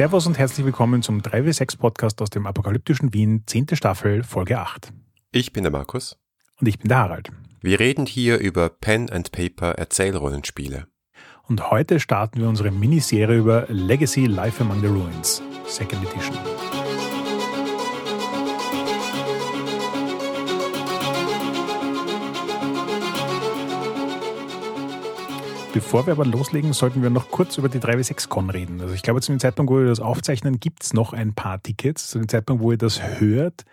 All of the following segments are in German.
Servus und herzlich willkommen zum 3W6 Podcast aus dem apokalyptischen Wien, 10. Staffel, Folge 8. Ich bin der Markus. Und ich bin der Harald. Wir reden hier über Pen and Paper Erzählrollenspiele. Und heute starten wir unsere Miniserie über Legacy Life Among the Ruins, Second Edition. Bevor wir aber loslegen, sollten wir noch kurz über die 3W6Con reden. Also ich glaube, zu dem Zeitpunkt, wo wir das aufzeichnen, gibt es noch ein paar Tickets. Zu dem Zeitpunkt, wo ihr das hört,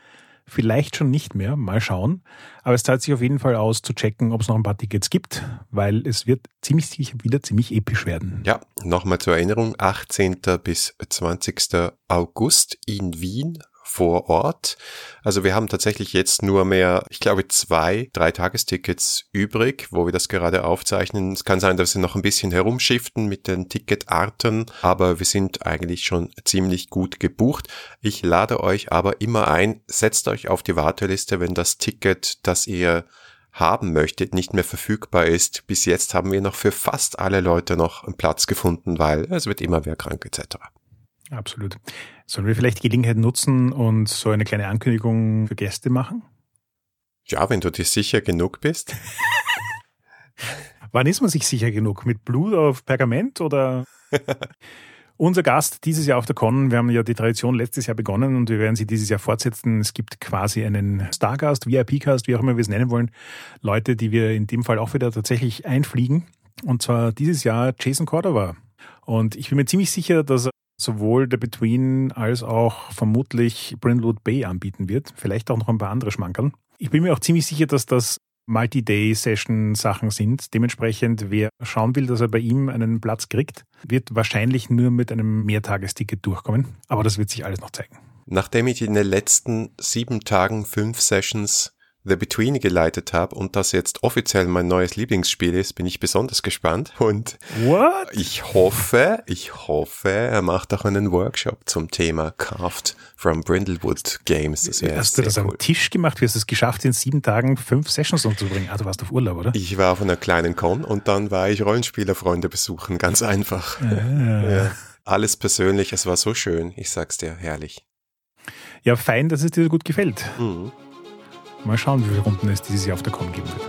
vielleicht schon nicht mehr. Mal schauen. Aber es zahlt sich auf jeden Fall aus, zu checken, ob es noch ein paar Tickets gibt, weil es wird ziemlich sicher wieder ziemlich episch werden. Ja, nochmal zur Erinnerung, 18. bis 20. August in Wien vor Ort. Also wir haben tatsächlich jetzt nur mehr, ich glaube, zwei, drei Tagestickets übrig, wo wir das gerade aufzeichnen. Es kann sein, dass wir noch ein bisschen herumschiften mit den Ticketarten, aber wir sind eigentlich schon ziemlich gut gebucht. Ich lade euch aber immer ein, setzt euch auf die Warteliste, wenn das Ticket, das ihr haben möchtet, nicht mehr verfügbar ist. Bis jetzt haben wir noch für fast alle Leute noch einen Platz gefunden, weil es wird immer wer krank etc. Absolut. Sollen wir vielleicht die Gelegenheit nutzen und so eine kleine Ankündigung für Gäste machen? Ja, wenn du dir sicher genug bist. Wann ist man sich sicher genug? Mit Blut auf Pergament oder? Unser Gast dieses Jahr auf der Con, wir haben ja die Tradition letztes Jahr begonnen und wir werden sie dieses Jahr fortsetzen. Es gibt quasi einen Stargast, VIP-Cast, wie auch immer wir es nennen wollen. Leute, die wir in dem Fall auch wieder tatsächlich einfliegen. Und zwar dieses Jahr Jason Cordova. Und ich bin mir ziemlich sicher, dass sowohl The Between als auch vermutlich Brindlewood Bay anbieten wird. Vielleicht auch noch ein paar andere Schmankern. Ich bin mir auch ziemlich sicher, dass das Multi-Day-Session-Sachen sind. Dementsprechend, wer schauen will, dass er bei ihm einen Platz kriegt, wird wahrscheinlich nur mit einem Mehrtagesticket durchkommen. Aber das wird sich alles noch zeigen. Nachdem ich in den letzten sieben Tagen fünf Sessions The Between geleitet habe und das jetzt offiziell mein neues Lieblingsspiel ist, bin ich besonders gespannt. Und What? ich hoffe, ich hoffe, er macht auch einen Workshop zum Thema Carved from Brindlewood Games. Das hast du das cool. am Tisch gemacht? Wie hast du es geschafft, in sieben Tagen fünf Sessions umzubringen? Ah, du warst auf Urlaub, oder? Ich war auf einer kleinen Con und dann war ich Rollenspielerfreunde besuchen. Ganz einfach. Ah. Ja. Alles persönlich. Es war so schön. Ich sag's dir, herrlich. Ja, fein, dass es dir so gut gefällt. Mhm. Mal schauen, wie viele Runden es dieses Jahr auf der Con geben wird.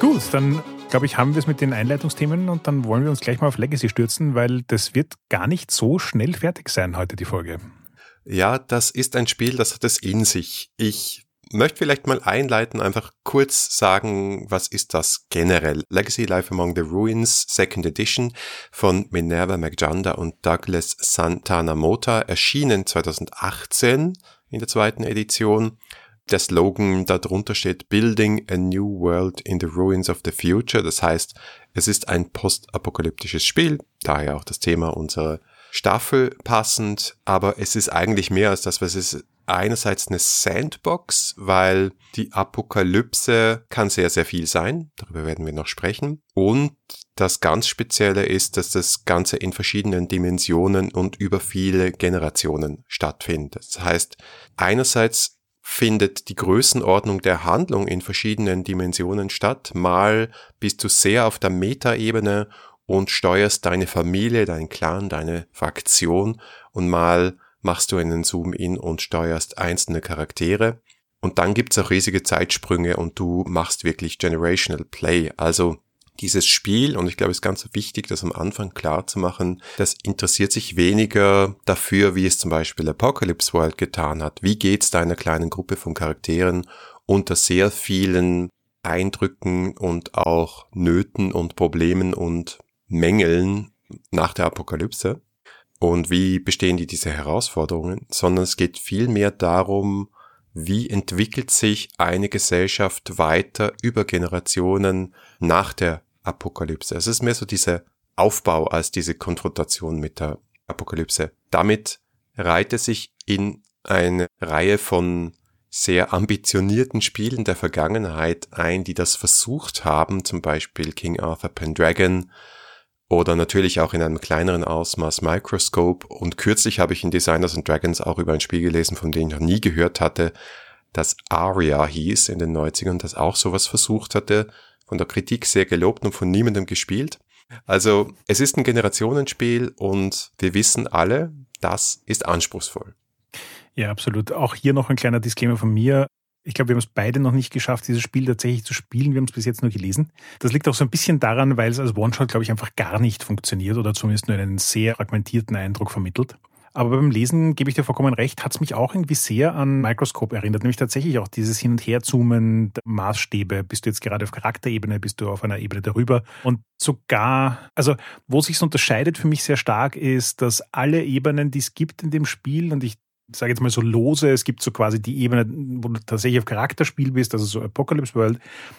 Gut, dann glaube ich, haben wir es mit den Einleitungsthemen und dann wollen wir uns gleich mal auf Legacy stürzen, weil das wird gar nicht so schnell fertig sein heute, die Folge. Ja, das ist ein Spiel, das hat es in sich. Ich möchte vielleicht mal einleiten, einfach kurz sagen, was ist das generell? Legacy Life Among the Ruins, Second Edition von Minerva McJanda und Douglas Santana Mota, erschienen 2018 in der zweiten Edition. Der Slogan darunter steht Building a New World in the Ruins of the Future. Das heißt, es ist ein postapokalyptisches Spiel, daher auch das Thema unserer Staffel passend, aber es ist eigentlich mehr als das, was es einerseits eine Sandbox, weil die Apokalypse kann sehr, sehr viel sein. Darüber werden wir noch sprechen. Und das ganz Spezielle ist, dass das Ganze in verschiedenen Dimensionen und über viele Generationen stattfindet. Das heißt, einerseits findet die Größenordnung der Handlung in verschiedenen Dimensionen statt. Mal bist du sehr auf der Metaebene und steuerst deine Familie, deinen Clan, deine Fraktion und mal machst du einen Zoom-In und steuerst einzelne Charaktere. Und dann gibt's auch riesige Zeitsprünge und du machst wirklich Generational Play. Also dieses Spiel, und ich glaube, es ist ganz wichtig, das am Anfang klar zu machen, das interessiert sich weniger dafür, wie es zum Beispiel Apocalypse World getan hat. Wie geht's deiner kleinen Gruppe von Charakteren unter sehr vielen Eindrücken und auch Nöten und Problemen und Mängeln nach der Apokalypse? Und wie bestehen die diese Herausforderungen, sondern es geht vielmehr darum, wie entwickelt sich eine Gesellschaft weiter über Generationen nach der Apokalypse. Es ist mehr so dieser Aufbau als diese Konfrontation mit der Apokalypse. Damit reiht es sich in eine Reihe von sehr ambitionierten Spielen der Vergangenheit ein, die das versucht haben, zum Beispiel King Arthur Pendragon, oder natürlich auch in einem kleineren Ausmaß Microscope. Und kürzlich habe ich in Designers and Dragons auch über ein Spiel gelesen, von dem ich noch nie gehört hatte. das Aria hieß in den 90ern, das auch sowas versucht hatte, von der Kritik sehr gelobt und von niemandem gespielt. Also es ist ein Generationenspiel und wir wissen alle, das ist anspruchsvoll. Ja, absolut. Auch hier noch ein kleiner Disclaimer von mir. Ich glaube, wir haben es beide noch nicht geschafft, dieses Spiel tatsächlich zu spielen. Wir haben es bis jetzt nur gelesen. Das liegt auch so ein bisschen daran, weil es als One-Shot, glaube ich, einfach gar nicht funktioniert oder zumindest nur einen sehr fragmentierten Eindruck vermittelt. Aber beim Lesen gebe ich dir vollkommen recht, hat es mich auch irgendwie sehr an Microscope erinnert, nämlich tatsächlich auch dieses Hin- und Herzoomen der Maßstäbe. Bist du jetzt gerade auf Charakterebene, bist du auf einer Ebene darüber? Und sogar, also wo sich unterscheidet für mich sehr stark ist, dass alle Ebenen, die es gibt in dem Spiel, und ich sage jetzt mal so lose, es gibt so quasi die Ebene, wo du tatsächlich auf Charakterspiel bist, also so Apocalypse World.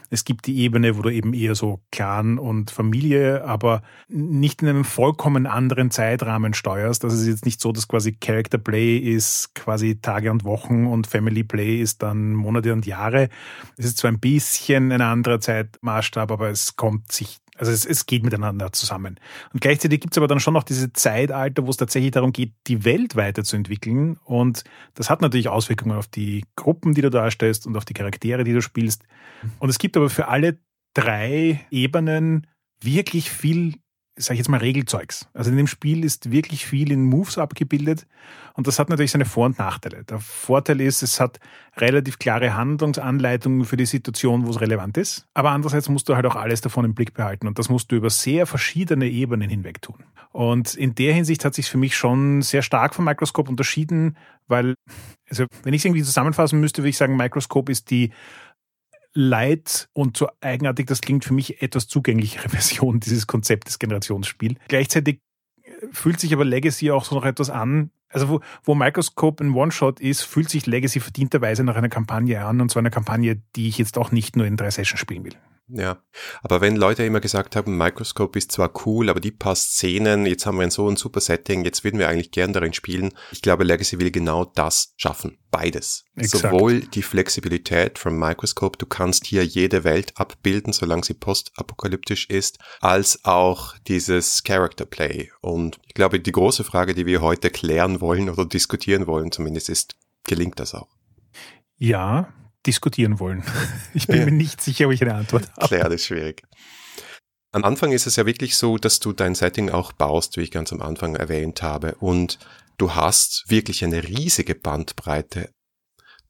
Es gibt die Ebene, wo du eben eher so Clan und Familie, aber nicht in einem vollkommen anderen Zeitrahmen steuerst. Das ist jetzt nicht so, dass quasi Character Play ist quasi Tage und Wochen und Family Play ist dann Monate und Jahre. Es ist zwar ein bisschen ein anderer Zeitmaßstab, aber es kommt sich also es, es geht miteinander zusammen. Und gleichzeitig gibt es aber dann schon noch diese Zeitalter, wo es tatsächlich darum geht, die Welt weiterzuentwickeln. Und das hat natürlich Auswirkungen auf die Gruppen, die du darstellst und auf die Charaktere, die du spielst. Und es gibt aber für alle drei Ebenen wirklich viel sag ich jetzt mal, Regelzeugs. Also in dem Spiel ist wirklich viel in Moves abgebildet und das hat natürlich seine Vor- und Nachteile. Der Vorteil ist, es hat relativ klare Handlungsanleitungen für die Situation, wo es relevant ist, aber andererseits musst du halt auch alles davon im Blick behalten und das musst du über sehr verschiedene Ebenen hinweg tun. Und in der Hinsicht hat sich für mich schon sehr stark vom Microscope unterschieden, weil, also wenn ich es irgendwie zusammenfassen müsste, würde ich sagen, Microscope ist die Light und so eigenartig das klingt für mich etwas zugänglichere Version dieses Konzeptes Generationsspiel. Gleichzeitig äh, fühlt sich aber Legacy auch so noch etwas an. Also wo, wo Microscope ein One-Shot ist, fühlt sich Legacy verdienterweise nach einer Kampagne an und zwar einer Kampagne, die ich jetzt auch nicht nur in drei Sessions spielen will. Ja, aber wenn Leute immer gesagt haben, Microscope ist zwar cool, aber die paar Szenen, jetzt haben wir ein so ein super Setting, jetzt würden wir eigentlich gern darin spielen. Ich glaube, Legacy will genau das schaffen. Beides. Exakt. Sowohl die Flexibilität from Microscope, du kannst hier jede Welt abbilden, solange sie postapokalyptisch ist, als auch dieses Character Play. Und ich glaube, die große Frage, die wir heute klären wollen oder diskutieren wollen zumindest, ist, gelingt das auch? Ja, diskutieren wollen. Ich bin ja. mir nicht sicher, ob ich eine Antwort habe. Klar, das ist schwierig. Am Anfang ist es ja wirklich so, dass du dein Setting auch baust, wie ich ganz am Anfang erwähnt habe. Und du hast wirklich eine riesige Bandbreite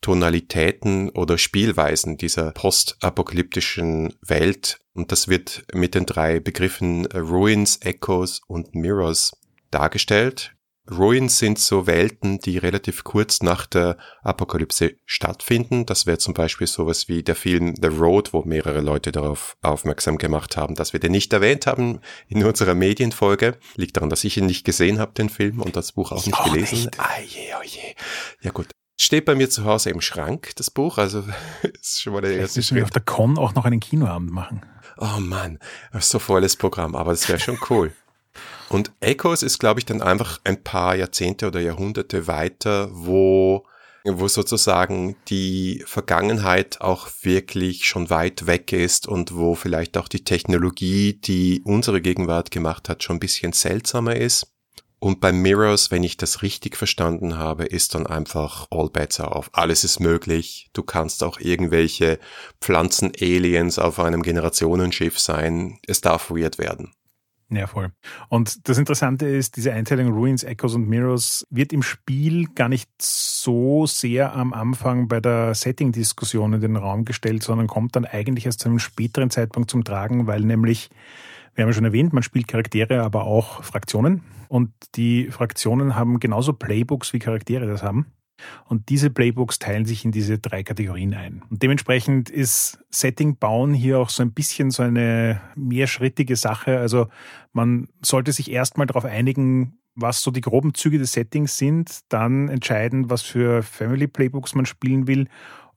Tonalitäten oder Spielweisen dieser postapokalyptischen Welt. Und das wird mit den drei Begriffen Ruins, Echoes und Mirrors dargestellt. Ruins sind so Welten, die relativ kurz nach der Apokalypse stattfinden. Das wäre zum Beispiel sowas wie der Film The Road, wo mehrere Leute darauf aufmerksam gemacht haben, dass wir den nicht erwähnt haben in unserer Medienfolge. Liegt daran, dass ich ihn nicht gesehen habe, den Film, und das Buch auch nicht auch gelesen. Nicht. Ah, je, oh je. Ja gut. Steht bei mir zu Hause im Schrank, das Buch, also ist schon mal der erste müssen wir auf der Con auch noch einen Kinoabend machen. Oh Mann, so volles Programm, aber das wäre schon cool. Und Echoes ist, glaube ich, dann einfach ein paar Jahrzehnte oder Jahrhunderte weiter, wo wo sozusagen die Vergangenheit auch wirklich schon weit weg ist und wo vielleicht auch die Technologie, die unsere Gegenwart gemacht hat, schon ein bisschen seltsamer ist. Und bei Mirrors, wenn ich das richtig verstanden habe, ist dann einfach all bets are off. Alles ist möglich. Du kannst auch irgendwelche Pflanzen-Aliens auf einem Generationenschiff sein. Es darf weird werden. Ja, voll. Und das Interessante ist, diese Einteilung Ruins, Echoes und Mirrors wird im Spiel gar nicht so sehr am Anfang bei der Setting-Diskussion in den Raum gestellt, sondern kommt dann eigentlich erst zu einem späteren Zeitpunkt zum Tragen, weil nämlich, wir haben ja schon erwähnt, man spielt Charaktere, aber auch Fraktionen. Und die Fraktionen haben genauso Playbooks, wie Charaktere das haben. Und diese Playbooks teilen sich in diese drei Kategorien ein. Und dementsprechend ist Setting bauen hier auch so ein bisschen so eine mehrschrittige Sache. Also man sollte sich erstmal darauf einigen, was so die groben Züge des Settings sind, dann entscheiden, was für Family Playbooks man spielen will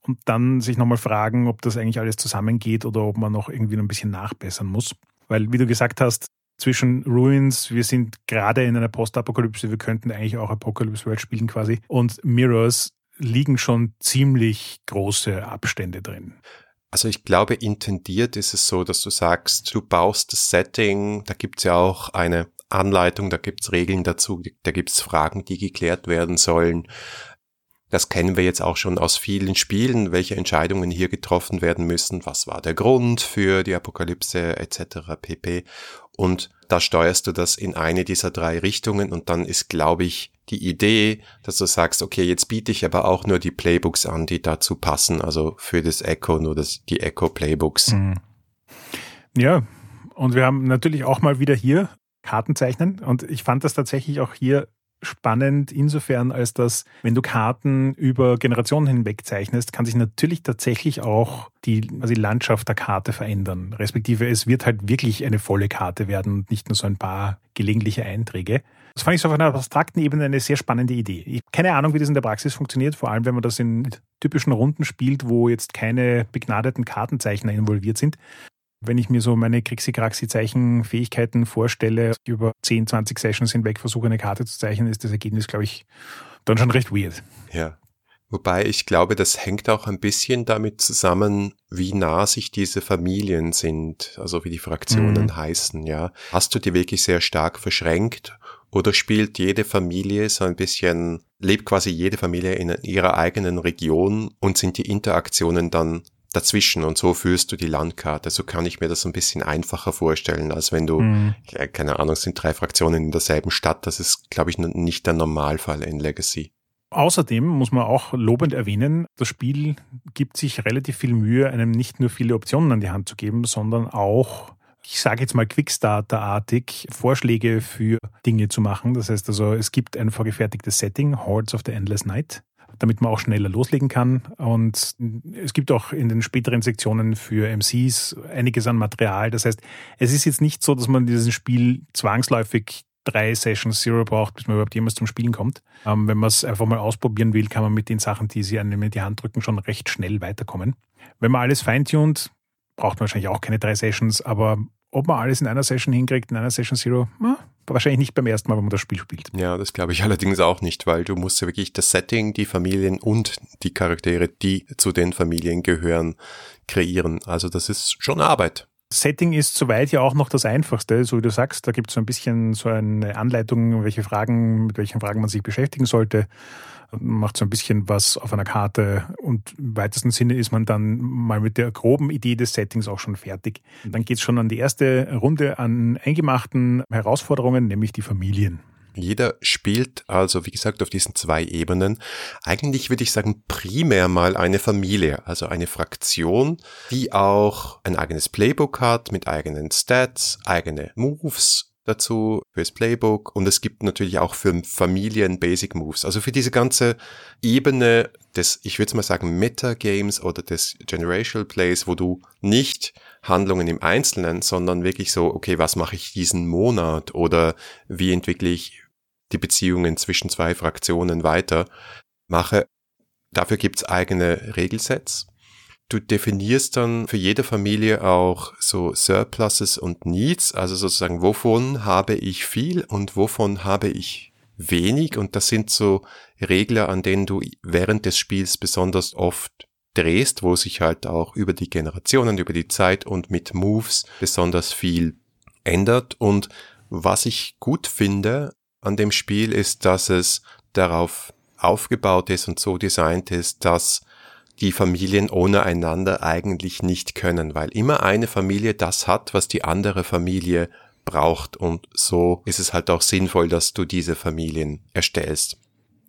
und dann sich nochmal fragen, ob das eigentlich alles zusammengeht oder ob man noch irgendwie ein bisschen nachbessern muss. Weil, wie du gesagt hast, zwischen Ruins, wir sind gerade in einer Postapokalypse, wir könnten eigentlich auch Apocalypse World spielen quasi, und Mirrors liegen schon ziemlich große Abstände drin. Also ich glaube, intendiert ist es so, dass du sagst, du baust das Setting, da gibt's ja auch eine Anleitung, da gibt's Regeln dazu, da gibt's Fragen, die geklärt werden sollen. Das kennen wir jetzt auch schon aus vielen Spielen, welche Entscheidungen hier getroffen werden müssen, was war der Grund für die Apokalypse etc. pp. Und da steuerst du das in eine dieser drei Richtungen und dann ist, glaube ich, die Idee, dass du sagst, okay, jetzt biete ich aber auch nur die Playbooks an, die dazu passen, also für das Echo nur das, die Echo Playbooks. Mhm. Ja, und wir haben natürlich auch mal wieder hier Karten zeichnen und ich fand das tatsächlich auch hier spannend insofern, als dass, wenn du Karten über Generationen hinweg zeichnest, kann sich natürlich tatsächlich auch die, also Landschaft der Karte verändern. Respektive es wird halt wirklich eine volle Karte werden und nicht nur so ein paar gelegentliche Einträge. Das fand ich so auf einer abstrakten Ebene eine sehr spannende Idee. Ich habe keine Ahnung, wie das in der Praxis funktioniert, vor allem wenn man das in typischen Runden spielt, wo jetzt keine begnadeten Kartenzeichner involviert sind. Wenn ich mir so meine Krixi-Kraxi-Zeichenfähigkeiten vorstelle, über 10, 20 Sessions hinweg versuche, eine Karte zu zeichnen, ist das Ergebnis, glaube ich, dann schon recht weird. Ja. Wobei ich glaube, das hängt auch ein bisschen damit zusammen, wie nah sich diese Familien sind, also wie die Fraktionen mhm. heißen, ja. Hast du die wirklich sehr stark verschränkt oder spielt jede Familie so ein bisschen, lebt quasi jede Familie in ihrer eigenen Region und sind die Interaktionen dann dazwischen und so führst du die Landkarte. So kann ich mir das ein bisschen einfacher vorstellen, als wenn du, mhm. keine Ahnung, sind drei Fraktionen in derselben Stadt. Das ist, glaube ich, nicht der Normalfall in Legacy. Außerdem muss man auch lobend erwähnen, das Spiel gibt sich relativ viel Mühe, einem nicht nur viele Optionen an die Hand zu geben, sondern auch ich sage jetzt mal Quickstarter-artig, Vorschläge für Dinge zu machen. Das heißt also, es gibt ein vorgefertigtes Setting, Hordes of the Endless Night damit man auch schneller loslegen kann. Und es gibt auch in den späteren Sektionen für MCs einiges an Material. Das heißt, es ist jetzt nicht so, dass man in diesem Spiel zwangsläufig drei Sessions Zero braucht, bis man überhaupt jemals zum Spielen kommt. Ähm, wenn man es einfach mal ausprobieren will, kann man mit den Sachen, die sie einem in die Hand drücken, schon recht schnell weiterkommen. Wenn man alles feintunt, braucht man wahrscheinlich auch keine drei Sessions, aber ob man alles in einer Session hinkriegt, in einer Session Zero, na, wahrscheinlich nicht beim ersten Mal, wenn man das Spiel spielt. Ja, das glaube ich allerdings auch nicht, weil du musst ja wirklich das Setting, die Familien und die Charaktere, die zu den Familien gehören, kreieren. Also das ist schon Arbeit. Setting ist soweit ja auch noch das Einfachste, so wie du sagst. Da gibt es so ein bisschen so eine Anleitung, welche Fragen, mit welchen Fragen man sich beschäftigen sollte macht so ein bisschen was auf einer Karte und im weitesten Sinne ist man dann mal mit der groben Idee des Settings auch schon fertig. Dann geht es schon an die erste Runde an eingemachten Herausforderungen, nämlich die Familien. Jeder spielt also, wie gesagt, auf diesen zwei Ebenen. Eigentlich würde ich sagen, primär mal eine Familie, also eine Fraktion, die auch ein eigenes Playbook hat mit eigenen Stats, eigene Moves dazu fürs Playbook und es gibt natürlich auch für Familien Basic Moves. Also für diese ganze Ebene des, ich würde mal sagen, Metagames oder des Generational Plays, wo du nicht Handlungen im Einzelnen, sondern wirklich so, okay, was mache ich diesen Monat oder wie entwickle ich die Beziehungen zwischen zwei Fraktionen weiter mache. Dafür gibt's eigene Regelsets Du definierst dann für jede Familie auch so Surpluses und Needs, also sozusagen, wovon habe ich viel und wovon habe ich wenig. Und das sind so Regler, an denen du während des Spiels besonders oft drehst, wo sich halt auch über die Generationen, über die Zeit und mit Moves besonders viel ändert. Und was ich gut finde an dem Spiel ist, dass es darauf aufgebaut ist und so designt ist, dass die Familien ohne einander eigentlich nicht können, weil immer eine Familie das hat, was die andere Familie braucht und so ist es halt auch sinnvoll, dass du diese Familien erstellst.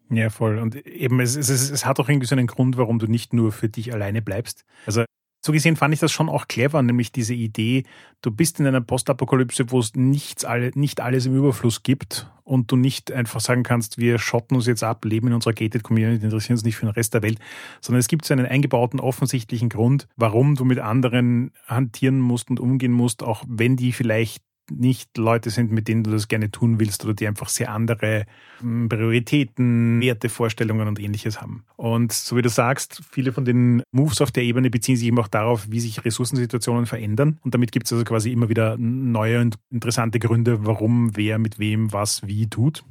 Ja, voll. Und eben, es, es, es hat auch irgendwie so einen Grund, warum du nicht nur für dich alleine bleibst. Also so gesehen fand ich das schon auch clever, nämlich diese Idee, du bist in einer Postapokalypse, wo es nichts, nicht alles im Überfluss gibt und du nicht einfach sagen kannst, wir schotten uns jetzt ab, leben in unserer Gated Community, interessieren uns nicht für den Rest der Welt, sondern es gibt so einen eingebauten, offensichtlichen Grund, warum du mit anderen hantieren musst und umgehen musst, auch wenn die vielleicht nicht Leute sind, mit denen du das gerne tun willst oder die einfach sehr andere hm, Prioritäten, Werte, Vorstellungen und ähnliches haben. Und so wie du sagst, viele von den Moves auf der Ebene beziehen sich eben auch darauf, wie sich Ressourcensituationen verändern. Und damit gibt es also quasi immer wieder neue und interessante Gründe, warum wer mit wem was wie tut.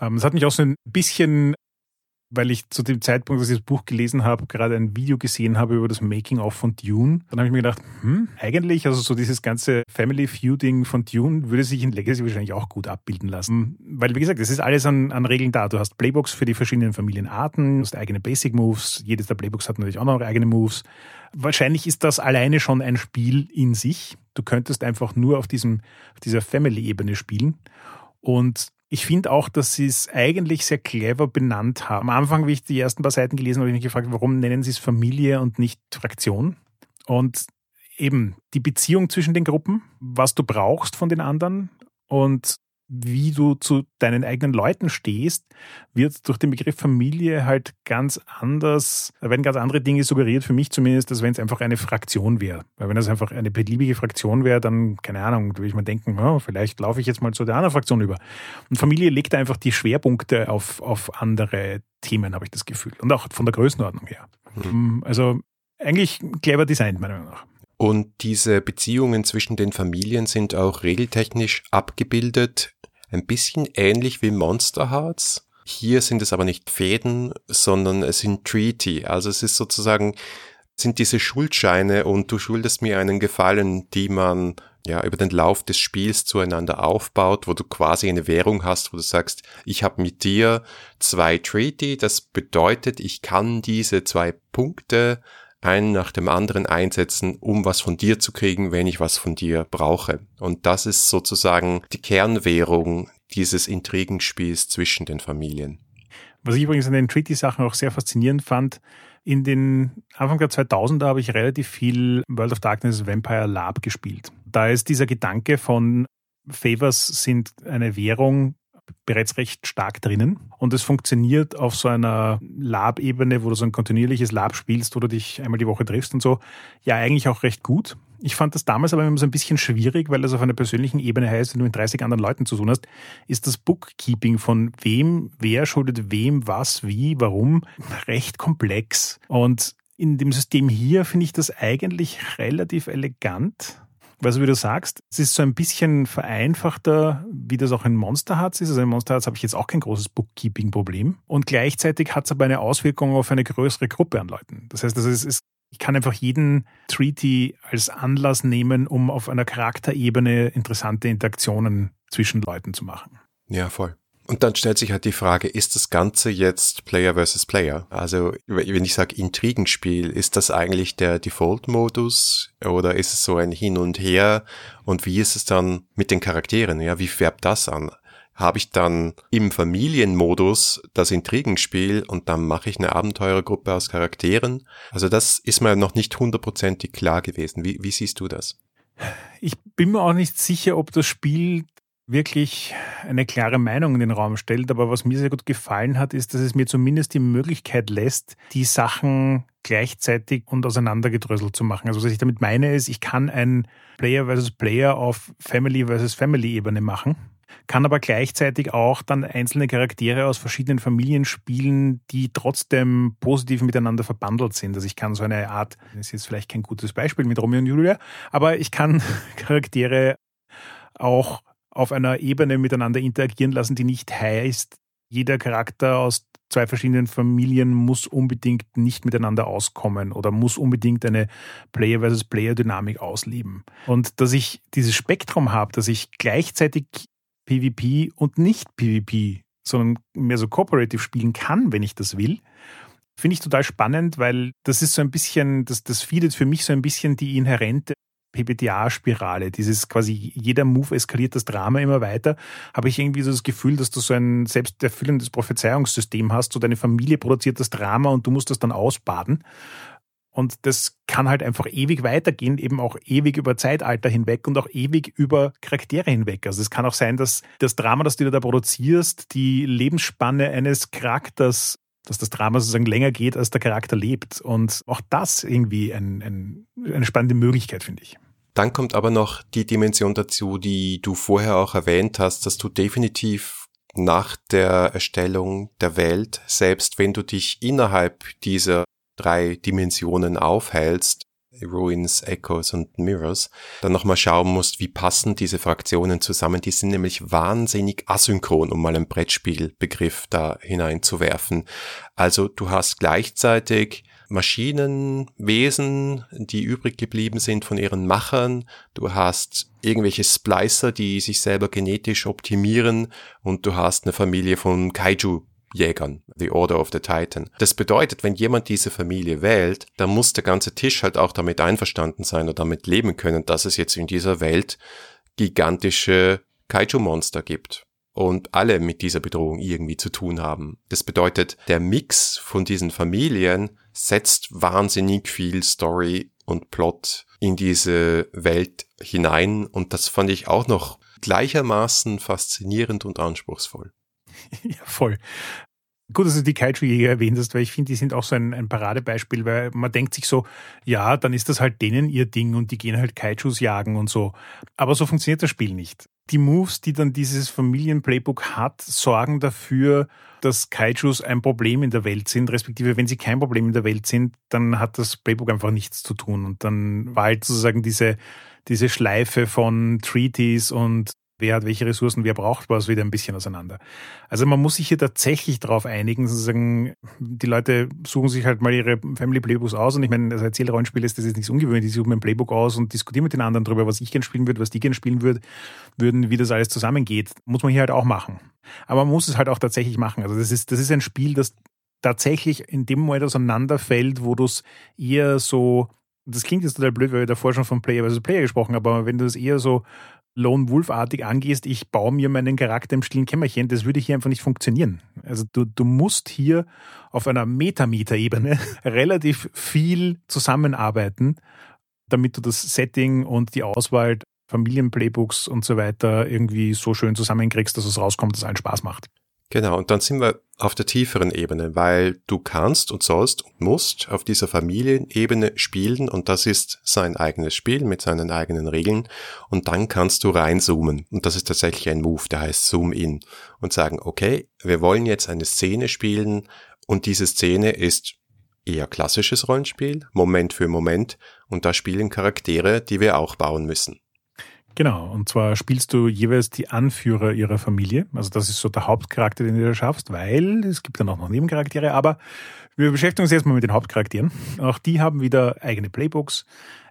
Ähm, das hat mich auch so ein bisschen weil ich zu dem Zeitpunkt, als ich das Buch gelesen habe, gerade ein Video gesehen habe über das Making-of von Dune. Dann habe ich mir gedacht, hm, eigentlich, also so dieses ganze Family Feuding von Dune würde sich in Legacy wahrscheinlich auch gut abbilden lassen. Weil, wie gesagt, es ist alles an, an Regeln da. Du hast Playbooks für die verschiedenen Familienarten, du hast eigene Basic Moves. Jedes der Playbooks hat natürlich auch noch eigene Moves. Wahrscheinlich ist das alleine schon ein Spiel in sich. Du könntest einfach nur auf diesem, auf dieser Family-Ebene spielen. Und ich finde auch, dass sie es eigentlich sehr clever benannt haben. Am Anfang, wie ich die ersten paar Seiten gelesen habe, habe ich mich gefragt, warum nennen sie es Familie und nicht Fraktion? Und eben die Beziehung zwischen den Gruppen, was du brauchst von den anderen und wie du zu deinen eigenen Leuten stehst, wird durch den Begriff Familie halt ganz anders, da werden ganz andere Dinge suggeriert, für mich zumindest, als wenn es einfach eine Fraktion wäre. Weil wenn das einfach eine beliebige Fraktion wäre, dann, keine Ahnung, würde ich mal denken, oh, vielleicht laufe ich jetzt mal zu der anderen Fraktion über. Und Familie legt einfach die Schwerpunkte auf, auf andere Themen, habe ich das Gefühl. Und auch von der Größenordnung her. Mhm. Also eigentlich clever designt, meiner Meinung nach. Und diese Beziehungen zwischen den Familien sind auch regeltechnisch abgebildet ein bisschen ähnlich wie Monster Hearts. Hier sind es aber nicht Fäden, sondern es sind Treaty. Also es ist sozusagen, sind diese Schuldscheine und du schuldest mir einen Gefallen, die man ja über den Lauf des Spiels zueinander aufbaut, wo du quasi eine Währung hast, wo du sagst, ich habe mit dir zwei Treaty, das bedeutet, ich kann diese zwei Punkte einen nach dem anderen einsetzen, um was von dir zu kriegen, wenn ich was von dir brauche. Und das ist sozusagen die Kernwährung dieses Intrigenspiels zwischen den Familien. Was ich übrigens an den Treaty-Sachen auch sehr faszinierend fand, in den Anfang der 2000er habe ich relativ viel World of Darkness Vampire Lab gespielt. Da ist dieser Gedanke von Favors sind eine Währung, bereits recht stark drinnen. Und es funktioniert auf so einer Lab-Ebene, wo du so ein kontinuierliches Lab spielst, du dich einmal die Woche triffst und so, ja eigentlich auch recht gut. Ich fand das damals aber immer so ein bisschen schwierig, weil das auf einer persönlichen Ebene heißt, wenn du mit 30 anderen Leuten zu tun hast, ist das Bookkeeping von wem, wer schuldet wem, was, wie, warum recht komplex. Und in dem System hier finde ich das eigentlich relativ elegant also wie du sagst, es ist so ein bisschen vereinfachter, wie das auch in Monster Hearts ist. Also in Monster Hearts habe ich jetzt auch kein großes Bookkeeping-Problem. Und gleichzeitig hat es aber eine Auswirkung auf eine größere Gruppe an Leuten. Das heißt, das ist, ist ich kann einfach jeden Treaty als Anlass nehmen, um auf einer Charakterebene interessante Interaktionen zwischen Leuten zu machen. Ja, voll. Und dann stellt sich halt die Frage, ist das Ganze jetzt Player versus Player? Also wenn ich sage Intrigenspiel, ist das eigentlich der Default-Modus oder ist es so ein Hin und Her? Und wie ist es dann mit den Charakteren? Ja, wie färbt das an? Habe ich dann im Familienmodus das Intrigenspiel und dann mache ich eine Abenteurergruppe aus Charakteren? Also das ist mir noch nicht hundertprozentig klar gewesen. Wie, wie siehst du das? Ich bin mir auch nicht sicher, ob das Spiel wirklich eine klare Meinung in den Raum stellt. Aber was mir sehr gut gefallen hat, ist, dass es mir zumindest die Möglichkeit lässt, die Sachen gleichzeitig und auseinandergedröselt zu machen. Also was ich damit meine ist, ich kann ein Player versus Player auf Family versus Family Ebene machen, kann aber gleichzeitig auch dann einzelne Charaktere aus verschiedenen Familien spielen, die trotzdem positiv miteinander verbandelt sind. Also ich kann so eine Art, das ist jetzt vielleicht kein gutes Beispiel mit Romeo und Julia, aber ich kann Charaktere auch auf einer Ebene miteinander interagieren lassen, die nicht heißt, jeder Charakter aus zwei verschiedenen Familien muss unbedingt nicht miteinander auskommen oder muss unbedingt eine Player versus Player Dynamik ausleben. Und dass ich dieses Spektrum habe, dass ich gleichzeitig PvP und nicht PvP, sondern mehr so cooperative spielen kann, wenn ich das will, finde ich total spannend, weil das ist so ein bisschen, das, das feedet für mich so ein bisschen die inhärente PBTA-Spirale, dieses quasi jeder Move eskaliert das Drama immer weiter, habe ich irgendwie so das Gefühl, dass du so ein selbsterfüllendes Prophezeiungssystem hast, so deine Familie produziert das Drama und du musst das dann ausbaden. Und das kann halt einfach ewig weitergehen, eben auch ewig über Zeitalter hinweg und auch ewig über Charaktere hinweg. Also es kann auch sein, dass das Drama, das du da produzierst, die Lebensspanne eines Charakters dass das Drama sozusagen länger geht, als der Charakter lebt. Und auch das irgendwie ein, ein, eine spannende Möglichkeit, finde ich. Dann kommt aber noch die Dimension dazu, die du vorher auch erwähnt hast, dass du definitiv nach der Erstellung der Welt, selbst wenn du dich innerhalb dieser drei Dimensionen aufhältst, Ruins, Echoes und Mirrors, dann nochmal schauen musst, wie passen diese Fraktionen zusammen. Die sind nämlich wahnsinnig asynchron, um mal einen Brettspielbegriff da hineinzuwerfen. Also du hast gleichzeitig Maschinenwesen, die übrig geblieben sind von ihren Machern. Du hast irgendwelche Splicer, die sich selber genetisch optimieren und du hast eine Familie von Kaiju Jägern, The Order of the Titan. Das bedeutet, wenn jemand diese Familie wählt, dann muss der ganze Tisch halt auch damit einverstanden sein oder damit leben können, dass es jetzt in dieser Welt gigantische Kaiju-Monster gibt und alle mit dieser Bedrohung irgendwie zu tun haben. Das bedeutet, der Mix von diesen Familien setzt wahnsinnig viel Story und Plot in diese Welt hinein und das fand ich auch noch gleichermaßen faszinierend und anspruchsvoll. Ja, voll. Gut, dass du die Kaiju-Jäger erwähnt hast, weil ich finde, die sind auch so ein, ein, Paradebeispiel, weil man denkt sich so, ja, dann ist das halt denen ihr Ding und die gehen halt Kaijus jagen und so. Aber so funktioniert das Spiel nicht. Die Moves, die dann dieses Familienplaybook hat, sorgen dafür, dass Kaijus ein Problem in der Welt sind, respektive wenn sie kein Problem in der Welt sind, dann hat das Playbook einfach nichts zu tun. Und dann war halt sozusagen diese, diese Schleife von Treaties und wer hat welche Ressourcen, wer braucht was, wieder ein bisschen auseinander. Also man muss sich hier tatsächlich darauf einigen, sozusagen, die Leute suchen sich halt mal ihre Family Playbooks aus und ich meine, als Erzählrollenspiel ist das jetzt nichts ungewöhnlich, die suchen ein Playbook aus und diskutieren mit den anderen darüber, was ich gerne spielen würde, was die gerne spielen würde, würden, wie das alles zusammengeht. Muss man hier halt auch machen. Aber man muss es halt auch tatsächlich machen. Also das ist, das ist ein Spiel, das tatsächlich in dem Moment auseinanderfällt, wo du es eher so das klingt jetzt total blöd, weil wir davor schon von Player versus Player gesprochen haben, aber wenn du es eher so Lone Wolf-artig angehst, ich baue mir meinen Charakter im stillen Kämmerchen, das würde hier einfach nicht funktionieren. Also du, du musst hier auf einer Metameter-Ebene relativ viel zusammenarbeiten, damit du das Setting und die Auswahl Familienplaybooks und so weiter irgendwie so schön zusammenkriegst, dass es rauskommt, dass es allen Spaß macht. Genau, und dann sind wir auf der tieferen Ebene, weil du kannst und sollst und musst auf dieser Familienebene spielen und das ist sein eigenes Spiel mit seinen eigenen Regeln und dann kannst du reinzoomen und das ist tatsächlich ein Move, der heißt Zoom In und sagen, okay, wir wollen jetzt eine Szene spielen und diese Szene ist eher klassisches Rollenspiel, Moment für Moment und da spielen Charaktere, die wir auch bauen müssen. Genau, und zwar spielst du jeweils die Anführer ihrer Familie. Also das ist so der Hauptcharakter, den du da schaffst, weil es gibt dann auch noch Nebencharaktere, aber wir beschäftigen uns jetzt mal mit den Hauptcharakteren. Auch die haben wieder eigene Playbooks,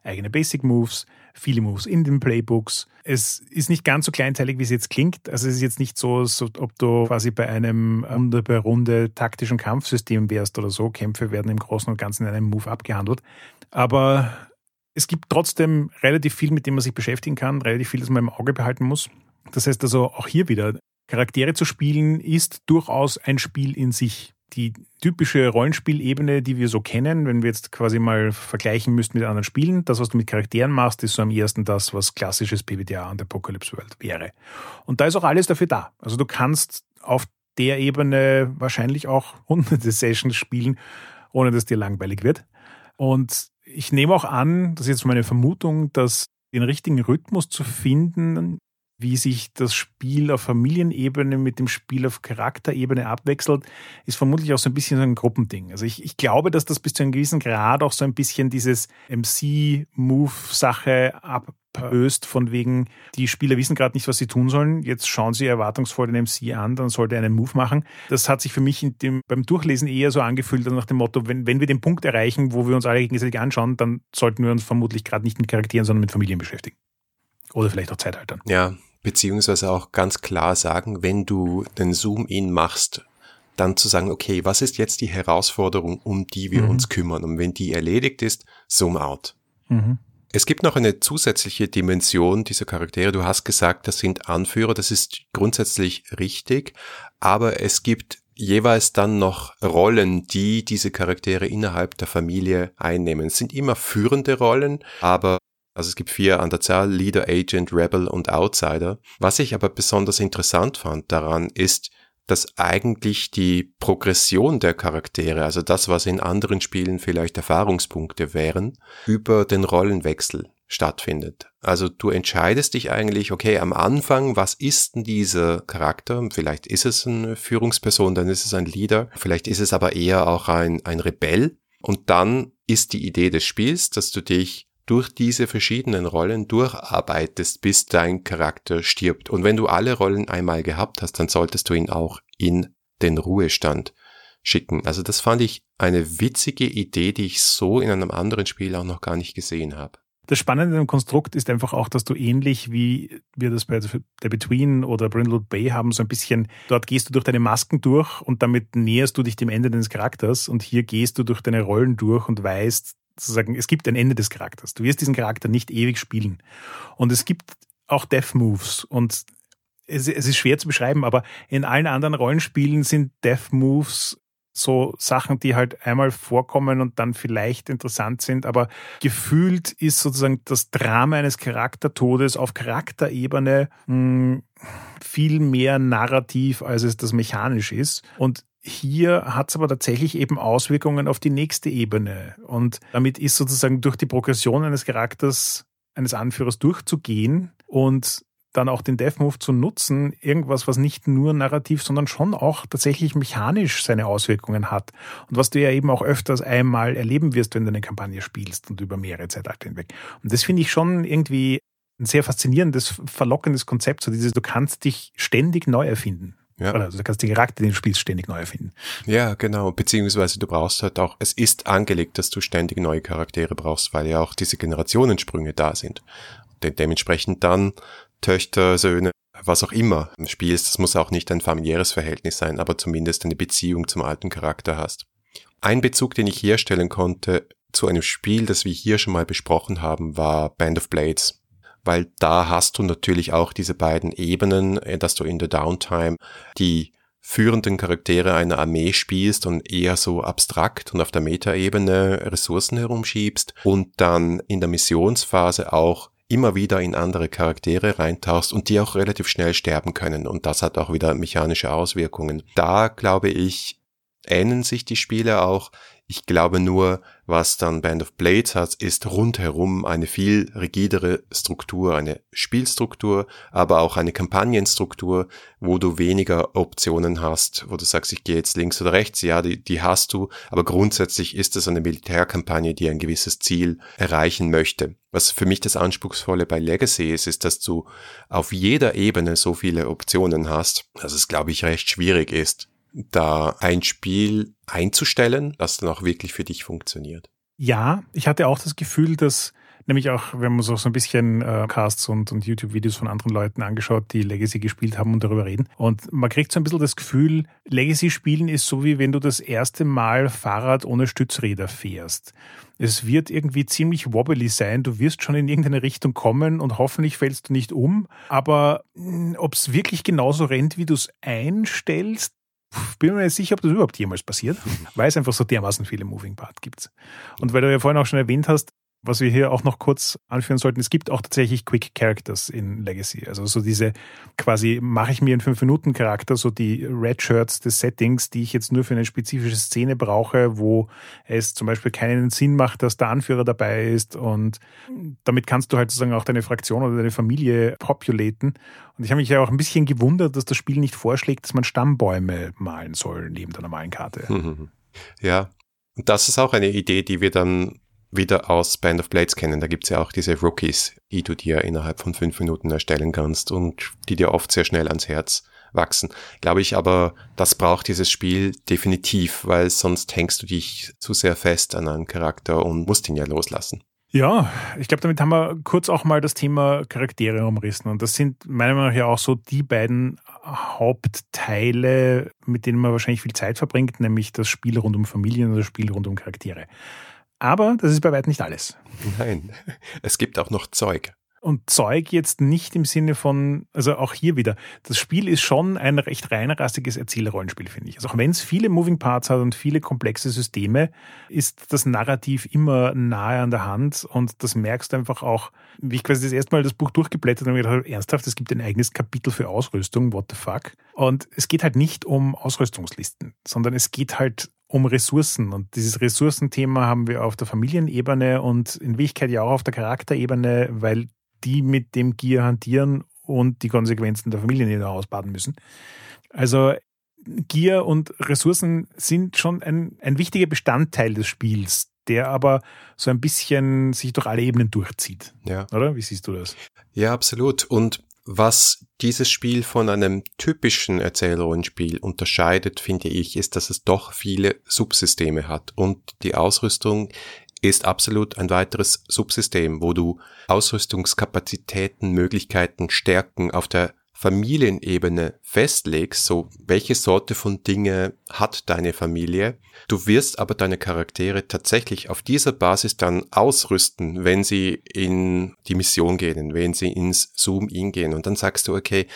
eigene Basic Moves, viele Moves in den Playbooks. Es ist nicht ganz so kleinteilig, wie es jetzt klingt. Also es ist jetzt nicht so, so ob du quasi bei einem Runde bei Runde taktischen Kampfsystem wärst oder so. Kämpfe werden im Großen und Ganzen in einem Move abgehandelt. Aber es gibt trotzdem relativ viel, mit dem man sich beschäftigen kann, relativ viel, das man im Auge behalten muss. Das heißt also auch hier wieder, Charaktere zu spielen ist durchaus ein Spiel in sich. Die typische Rollenspielebene, die wir so kennen, wenn wir jetzt quasi mal vergleichen müssten mit anderen Spielen, das, was du mit Charakteren machst, ist so am ersten das, was klassisches PBTA und Apocalypse World wäre. Und da ist auch alles dafür da. Also du kannst auf der Ebene wahrscheinlich auch hunderte Sessions spielen, ohne dass dir langweilig wird. Und ich nehme auch an, das ist jetzt meine Vermutung, dass den richtigen Rhythmus zu finden, wie sich das Spiel auf Familienebene mit dem Spiel auf Charakterebene abwechselt, ist vermutlich auch so ein bisschen so ein Gruppending. Also ich, ich glaube, dass das bis zu einem gewissen Grad auch so ein bisschen dieses MC-Move-Sache ab öst von wegen, die Spieler wissen gerade nicht, was sie tun sollen. Jetzt schauen sie erwartungsvoll den MC an, dann sollte er einen Move machen. Das hat sich für mich dem, beim Durchlesen eher so angefühlt, nach dem Motto, wenn, wenn wir den Punkt erreichen, wo wir uns alle gegenseitig anschauen, dann sollten wir uns vermutlich gerade nicht mit Charakteren, sondern mit Familien beschäftigen. Oder vielleicht auch Zeitaltern. Ja, beziehungsweise auch ganz klar sagen, wenn du den Zoom-In machst, dann zu sagen, okay, was ist jetzt die Herausforderung, um die wir mhm. uns kümmern? Und wenn die erledigt ist, Zoom out. Mhm. Es gibt noch eine zusätzliche Dimension dieser Charaktere. Du hast gesagt, das sind Anführer. Das ist grundsätzlich richtig. Aber es gibt jeweils dann noch Rollen, die diese Charaktere innerhalb der Familie einnehmen. Es sind immer führende Rollen, aber also es gibt vier an der Zahl, Leader, Agent, Rebel und Outsider. Was ich aber besonders interessant fand daran ist, dass eigentlich die Progression der Charaktere, also das, was in anderen Spielen vielleicht Erfahrungspunkte wären, über den Rollenwechsel stattfindet. Also du entscheidest dich eigentlich, okay, am Anfang, was ist denn dieser Charakter? Vielleicht ist es eine Führungsperson, dann ist es ein Leader, vielleicht ist es aber eher auch ein, ein Rebell Und dann ist die Idee des Spiels, dass du dich durch diese verschiedenen Rollen durcharbeitest, bis dein Charakter stirbt. Und wenn du alle Rollen einmal gehabt hast, dann solltest du ihn auch in den Ruhestand schicken. Also das fand ich eine witzige Idee, die ich so in einem anderen Spiel auch noch gar nicht gesehen habe. Das Spannende am Konstrukt ist einfach auch, dass du ähnlich wie wir das bei The Between oder Brindlewood Bay haben, so ein bisschen, dort gehst du durch deine Masken durch und damit näherst du dich dem Ende deines Charakters und hier gehst du durch deine Rollen durch und weißt, sozusagen, es gibt ein Ende des Charakters. Du wirst diesen Charakter nicht ewig spielen. Und es gibt auch Death Moves und es, es ist schwer zu beschreiben, aber in allen anderen Rollenspielen sind Death Moves so Sachen, die halt einmal vorkommen und dann vielleicht interessant sind, aber gefühlt ist sozusagen das Drama eines Charaktertodes auf Charakterebene mh, hm, viel mehr narrativ, als es das mechanisch ist. Und hier hat es aber tatsächlich eben Auswirkungen auf die nächste Ebene. Und damit ist sozusagen durch die Progression eines Charakters, eines Anführers durchzugehen und dann auch den Death Move zu nutzen, irgendwas, was nicht nur narrativ, sondern schon auch tatsächlich mechanisch seine Auswirkungen hat. Und was du ja eben auch öfters einmal erleben wirst, wenn du eine Kampagne spielst und über mehrere Zeitalter hinweg. Und das finde ich schon irgendwie ein sehr faszinierendes, verlockendes Konzept, so dieses, du kannst dich ständig neu erfinden. Ja. Also du kannst die Charakter, den du spielst, ständig neu erfinden. Ja, genau. Beziehungsweise du brauchst halt auch, es ist angelegt, dass du ständig neue Charaktere brauchst, weil ja auch diese Generationensprünge da sind. Und dementsprechend dann Töchter, Söhne, was auch immer spielst, das muss auch nicht ein familiäres Verhältnis sein, aber zumindest eine Beziehung zum alten Charakter hast. Ein Bezug, den ich herstellen konnte zu einem Spiel, das wir hier schon mal besprochen haben, war Band of Blades. Weil da hast du natürlich auch diese beiden Ebenen, äh, dass du in der Downtime die führenden Charaktere einer Armee spielst und eher so abstrakt und auf der Metaebene Ressourcen herumschiebst und dann in der Missionsphase auch immer wieder in andere Charaktere reintauchst und die auch relativ schnell sterben können. Und das hat auch wieder mechanische Auswirkungen. Da glaube ich, ähneln sich die Spiele auch. Ich glaube nur, was dann Band of Blades hat, ist rundherum eine viel rigidere Struktur, eine Spielstruktur, aber auch eine Kampagnenstruktur, wo du weniger Optionen hast, wo du sagst, ich gehe jetzt links oder rechts, ja, die, die hast du, aber grundsätzlich ist es eine Militärkampagne, die ein gewisses Ziel erreichen möchte. Was für mich das Anspruchsvolle bei Legacy ist, ist, dass du auf jeder Ebene so viele Optionen hast, dass es, glaube ich, recht schwierig ist, da ein Spiel einzustellen, das dann auch wirklich für dich funktioniert. Ja, ich hatte auch das Gefühl, dass nämlich auch, uns auch so ein bisschen äh, Casts und, und YouTube-Videos von anderen Leuten angeschaut, die Legacy gespielt haben und darüber reden. Und man kriegt so ein bisschen das Gefühl, Legacy-Spielen ist so wie wenn du das erste Mal Fahrrad ohne Stützräder fährst. Es wird irgendwie ziemlich wobbly sein. Du wirst schon in irgendeine Richtung kommen und hoffentlich fällst du nicht um. Aber hm, ob es wirklich genauso rennt, wie du es einstellst, bin mir nicht sicher, ob das überhaupt jemals passiert, weil es einfach so dermaßen viele Moving Parts gibt. Und weil du ja vorhin auch schon erwähnt hast, was wir hier auch noch kurz anführen sollten, es gibt auch tatsächlich Quick Characters in Legacy. Also so diese quasi, mache ich mir einen 5-Minuten-Charakter, so die Red Shirts des Settings, die ich jetzt nur für eine spezifische Szene brauche, wo es zum Beispiel keinen Sinn macht, dass der Anführer dabei ist. Und damit kannst du halt sozusagen auch deine Fraktion oder deine Familie populaten. Und ich habe mich ja auch ein bisschen gewundert, dass das Spiel nicht vorschlägt, dass man Stammbäume malen soll neben der normalen Karte. Ja, das ist auch eine Idee, die wir dann wieder aus Band of Blades kennen. Da gibt's ja auch diese Rookies, die du dir innerhalb von fünf Minuten erstellen kannst und die dir oft sehr schnell ans Herz wachsen. Glaube ich aber, das braucht dieses Spiel definitiv, weil sonst hängst du dich zu sehr fest an einen Charakter und musst ihn ja loslassen. Ja, ich glaube, damit haben wir kurz auch mal das Thema Charaktere umrissen. Und das sind meiner Meinung nach ja auch so die beiden Hauptteile, mit denen man wahrscheinlich viel Zeit verbringt, nämlich das Spiel rund um Familien und das Spiel rund um Charaktere. Aber das ist bei weitem nicht alles. Nein, es gibt auch noch Zeug. Und Zeug jetzt nicht im Sinne von, also auch hier wieder, das Spiel ist schon ein recht reinrassiges Erzählrollenspiel, finde ich. Also auch wenn es viele Moving Parts hat und viele komplexe Systeme, ist das Narrativ immer nahe an der Hand und das merkst du einfach auch, wie ich quasi das erste Mal das Buch durchgeblättert habe, gedacht, ernsthaft, es gibt ein eigenes Kapitel für Ausrüstung, what the fuck. Und es geht halt nicht um Ausrüstungslisten, sondern es geht halt um Ressourcen. Und dieses Ressourcenthema haben wir auf der Familienebene und in Wirklichkeit ja auch auf der Charakterebene, weil die mit dem Gier hantieren und die Konsequenzen der Familienebene ausbaden müssen. Also Gier und Ressourcen sind schon ein, ein wichtiger Bestandteil des Spiels, der aber so ein bisschen sich durch alle Ebenen durchzieht. Ja. Oder? Wie siehst du das? Ja, absolut. Und was dieses Spiel von einem typischen Erzählrollenspiel unterscheidet, finde ich, ist, dass es doch viele Subsysteme hat. Und die Ausrüstung ist absolut ein weiteres Subsystem, wo du Ausrüstungskapazitäten, Möglichkeiten, Stärken auf der Familienebene festlegst, so welche Sorte von Dinge hat deine Familie. Du wirst aber deine Charaktere tatsächlich auf dieser Basis dann ausrüsten, wenn sie in die Mission gehen, wenn sie ins Zoom-In gehen. Und dann sagst du, okay,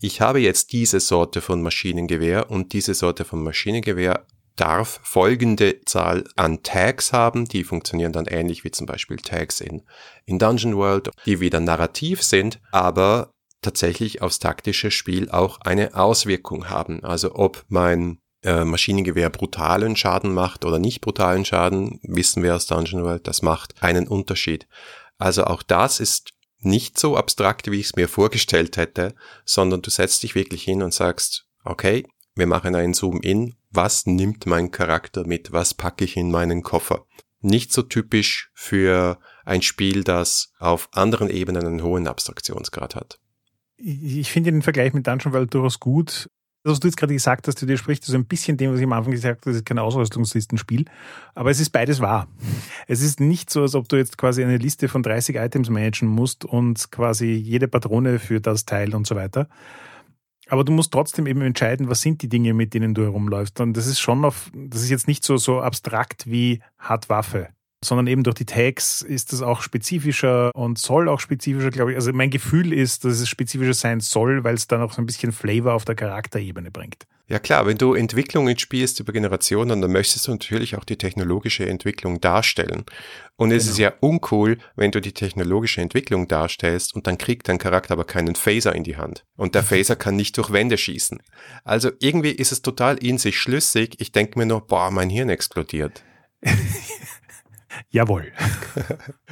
ich habe jetzt diese Sorte von Maschinengewehr und diese Sorte von Maschinengewehr darf folgende Zahl an Tags haben, die funktionieren dann ähnlich wie zum Beispiel Tags in, in Dungeon World, die wieder narrativ sind, aber tatsächlich aufs taktische Spiel auch eine Auswirkung haben. Also ob mein äh, Maschinengewehr brutalen Schaden macht oder nicht brutalen Schaden, wissen wir aus Dungeon World, das macht einen Unterschied. Also auch das ist nicht so abstrakt, wie ich es mir vorgestellt hätte, sondern du setzt dich wirklich hin und sagst, okay, wir machen einen Zoom-In, was nimmt mein Charakter mit, was packe ich in meinen Koffer. Nicht so typisch für ein Spiel, das auf anderen Ebenen einen hohen Abstraktionsgrad hat ich finde den Vergleich mit Dungeon World durchaus gut. Was du jetzt gerade gesagt hast, du dir spricht so ein bisschen dem, was ich am Anfang gesagt habe, das ist kein Ausrüstungslistenspiel, aber es ist beides wahr. Es ist nicht so, als ob du jetzt quasi eine Liste von 30 Items managen musst und quasi jede Patrone für das Teil und so weiter. Aber du musst trotzdem eben entscheiden, was sind die Dinge, mit denen du herumläufst. Und das ist schon auf, das ist jetzt nicht so, so abstrakt wie hat Waffe sondern eben durch die Tags ist das auch spezifischer und soll auch spezifischer, glaube ich. Also mein Gefühl ist, dass es spezifischer sein soll, weil es dann auch so ein bisschen Flavor auf der Charakterebene bringt. Ja klar, wenn du Entwicklungen spielst über Generationen, dann möchtest du natürlich auch die technologische Entwicklung darstellen. Und es genau. ist ja uncool, wenn du die technologische Entwicklung darstellst und dann kriegt dein Charakter aber keinen Phaser in die Hand. Und der Phaser kann nicht durch Wände schießen. Also irgendwie ist es total in sich schlüssig. Ich denke mir nur, boah, mein Hirn explodiert. Jawohl.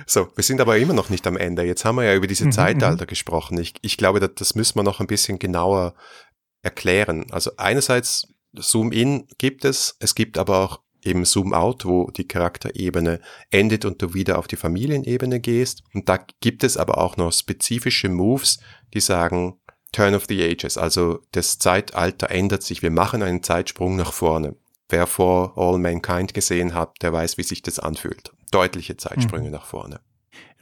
So, wir sind aber immer noch nicht am Ende. Jetzt haben wir ja über diese mhm, Zeitalter mhm. gesprochen. Ich, ich glaube, das, das müssen wir noch ein bisschen genauer erklären. Also einerseits Zoom-In gibt es, es gibt aber auch eben Zoom-Out, wo die Charakterebene endet und du wieder auf die Familienebene gehst. Und da gibt es aber auch noch spezifische Moves, die sagen Turn of the Ages, also das Zeitalter ändert sich, wir machen einen Zeitsprung nach vorne. Wer vor All Mankind gesehen hat, der weiß, wie sich das anfühlt. Deutliche Zeitsprünge mhm. nach vorne.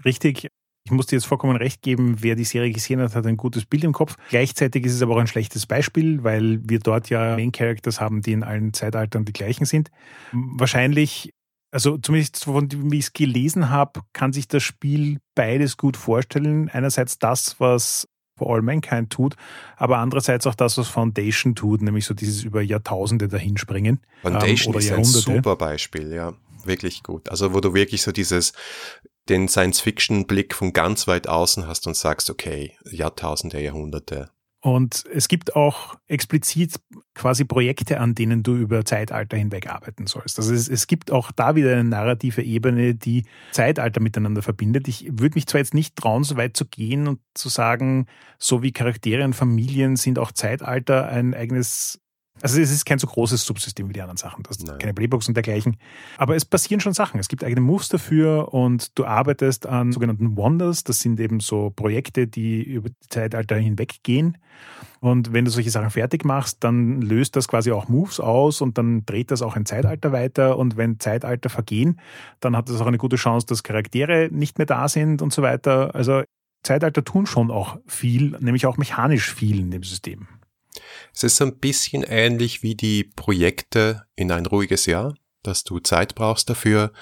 Richtig. Ich muss dir jetzt vollkommen recht geben, wer die Serie gesehen hat, hat ein gutes Bild im Kopf. Gleichzeitig ist es aber auch ein schlechtes Beispiel, weil wir dort ja Main Characters haben, die in allen Zeitaltern die gleichen sind. Wahrscheinlich, also zumindest von wie ich es gelesen habe, kann sich das Spiel beides gut vorstellen. Einerseits das, was for All Mankind tut, aber andererseits auch das, was Foundation tut, nämlich so dieses über Jahrtausende dahinspringen. Foundation ähm, ist ein super Beispiel, ja. Wirklich gut. Also wo du wirklich so dieses, den Science-Fiction-Blick von ganz weit außen hast und sagst, okay, Jahrtausende, Jahrhunderte, und es gibt auch explizit quasi Projekte, an denen du über Zeitalter hinweg arbeiten sollst. Also es, es gibt auch da wieder eine narrative Ebene, die Zeitalter miteinander verbindet. Ich würde mich zwar jetzt nicht trauen, so weit zu gehen und zu sagen, so wie Charaktere und Familien sind auch Zeitalter ein eigenes also es ist kein so großes Subsystem wie die anderen Sachen. Hast Nein. keine Playbox und dergleichen. Aber es passieren schon Sachen. Es gibt eigene Moves dafür und du arbeitest an sogenannten Wonders. Das sind eben so Projekte, die über die Zeitalter hinweg gehen. Und wenn du solche Sachen fertig machst, dann löst das quasi auch Moves aus und dann dreht das auch ein Zeitalter weiter. Und wenn Zeitalter vergehen, dann hat das auch eine gute Chance, dass Charaktere nicht mehr da sind und so weiter. Also Zeitalter tun schon auch viel, nämlich auch mechanisch viel in dem System. Es ist ein bisschen ähnlich wie die Projekte in ein ruhiges Jahr, dass du Zeit brauchst dafür.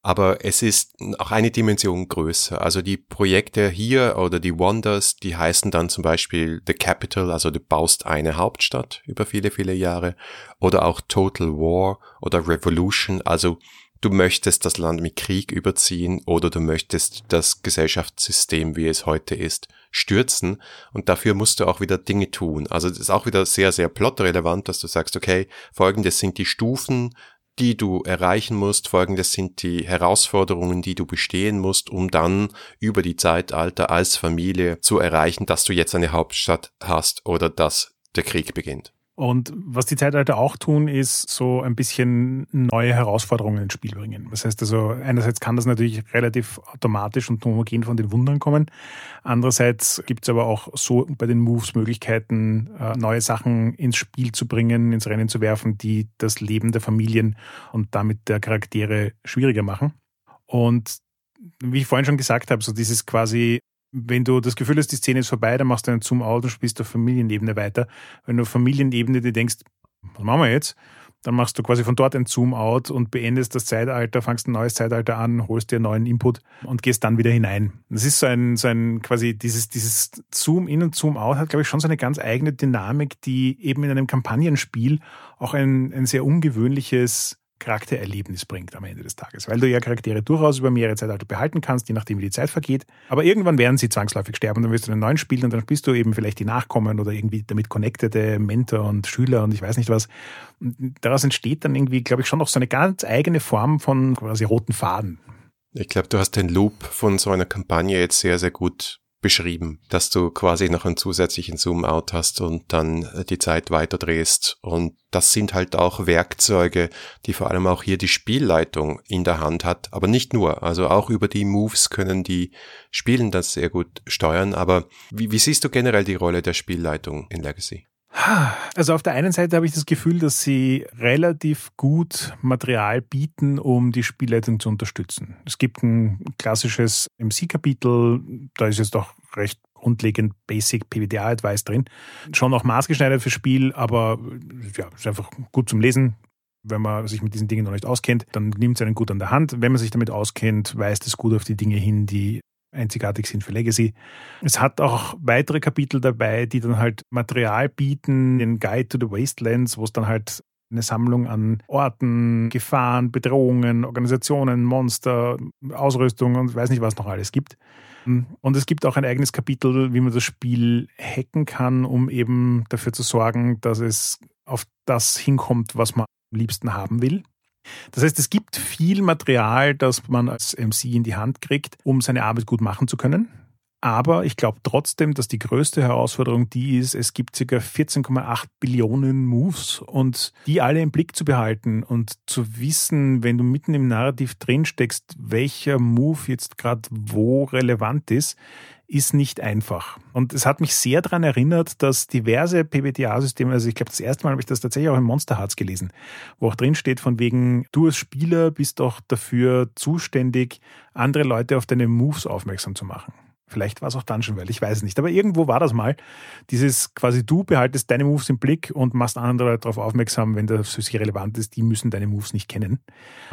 Aber es ist auch eine Dimension größer. Also die Projekte hier oder die Wonders, die heißen dann zum Beispiel The Capital, also du baust eine Hauptstadt über viele, viele Jahre. Oder auch Total War oder Revolution, also du möchtest das Land mit Krieg überziehen oder du möchtest das Gesellschaftssystem, wie es heute ist, stürzen und dafür musst du auch wieder Dinge tun. Also das ist auch wieder sehr, sehr plotrelevant, dass du sagst, okay, folgendes sind die Stufen, die du erreichen musst, folgendes sind die Herausforderungen, die du bestehen musst, um dann über die Zeitalter als Familie zu erreichen, dass du jetzt eine Hauptstadt hast oder dass der Krieg beginnt. Und was die Zeitalter auch tun, ist so ein bisschen neue Herausforderungen ins Spiel bringen. Das heißt also, einerseits kann das natürlich relativ automatisch und homogen von den Wundern kommen. Andererseits gibt es aber auch so bei den Moves Möglichkeiten, äh, neue Sachen ins Spiel zu bringen, ins Rennen zu werfen, die das Leben der Familien und damit der Charaktere schwieriger machen. Und wie ich vorhin schon gesagt habe, so dieses quasi wenn du das Gefühl hast, die Szene ist vorbei, dann machst du einen Zoom-out und spielst auf Familienebene weiter. Wenn du auf Familienebene dir denkst, was machen wir jetzt? Dann machst du quasi von dort ein Zoom-out und beendest das Zeitalter, fangst ein neues Zeitalter an, holst dir einen neuen Input und gehst dann wieder hinein. Das ist so ein, so ein quasi dieses, dieses Zoom-in und Zoom-out hat, glaube ich, schon so eine ganz eigene Dynamik, die eben in einem Kampagnenspiel auch ein, ein sehr ungewöhnliches Charaktererlebnis bringt am Ende des Tages, weil du ja Charaktere durchaus über mehrere Zeitalter behalten kannst, je nachdem wie die Zeit vergeht. Aber irgendwann werden sie zwangsläufig sterben, dann wirst du einen neuen spielen und dann spielst du eben vielleicht die Nachkommen oder irgendwie damit connectede Mentor und Schüler und ich weiß nicht was. Und daraus entsteht dann irgendwie, glaube ich, schon noch so eine ganz eigene Form von quasi roten Faden. Ich glaube, du hast den Loop von so einer Kampagne jetzt sehr, sehr gut beschrieben, dass du quasi noch einen zusätzlichen Zoom-out hast und dann äh, die Zeit weiterdrehst. Und das sind halt auch Werkzeuge, die vor allem auch hier die Spielleitung in der Hand hat, aber nicht nur. Also auch über die Moves können die Spielen das sehr gut steuern. Aber wie, wie siehst du generell die Rolle der Spielleitung in Legacy? Also auf der einen Seite habe ich das Gefühl, dass sie relativ gut Material bieten, um die Spielleitung zu unterstützen. Es gibt ein klassisches MC-Kapitel, da ist jetzt doch recht grundlegend Basic PBTA-Advice drin. Schon auch maßgeschneidert fürs Spiel, aber ja, ist einfach gut zum Lesen. Wenn man sich mit diesen Dingen noch nicht auskennt, dann nimmt es einen gut an der Hand. Wenn man sich damit auskennt, weist es gut auf die Dinge hin, die einzigartig sind für Legacy. Es hat auch weitere Kapitel dabei, die dann halt Material bieten, den Guide to the Wastelands, wo es dann halt eine Sammlung an Orten, Gefahren, Bedrohungen, Organisationen, Monster, Ausrüstung und weiß nicht, was noch alles gibt. Und es gibt auch ein eigenes Kapitel, wie man das Spiel hacken kann, um eben dafür zu sorgen, dass es auf das hinkommt, was man am liebsten haben will. Das heißt, es gibt viel Material, das man als MC in die Hand kriegt, um seine Arbeit gut machen zu können. Aber ich glaube trotzdem, dass die größte Herausforderung die ist, es gibt ca. 14,8 Billionen Moves und die alle im Blick zu behalten und zu wissen, wenn du mitten im Narrativ drinsteckst, welcher Move jetzt gerade wo relevant ist, ist nicht einfach. Und es hat mich sehr daran erinnert, dass diverse PBTA-Systeme, also ich glaube, das erste Mal habe ich das tatsächlich auch im Monster Hearts gelesen, wo auch drin steht von wegen, du als Spieler bist doch dafür zuständig, andere Leute auf deine Moves aufmerksam zu machen. Vielleicht war es auch schon, weil ich weiß es nicht. Aber irgendwo war das mal. Dieses quasi du behaltest deine Moves im Blick und machst andere darauf aufmerksam, wenn das für sie relevant ist. Die müssen deine Moves nicht kennen.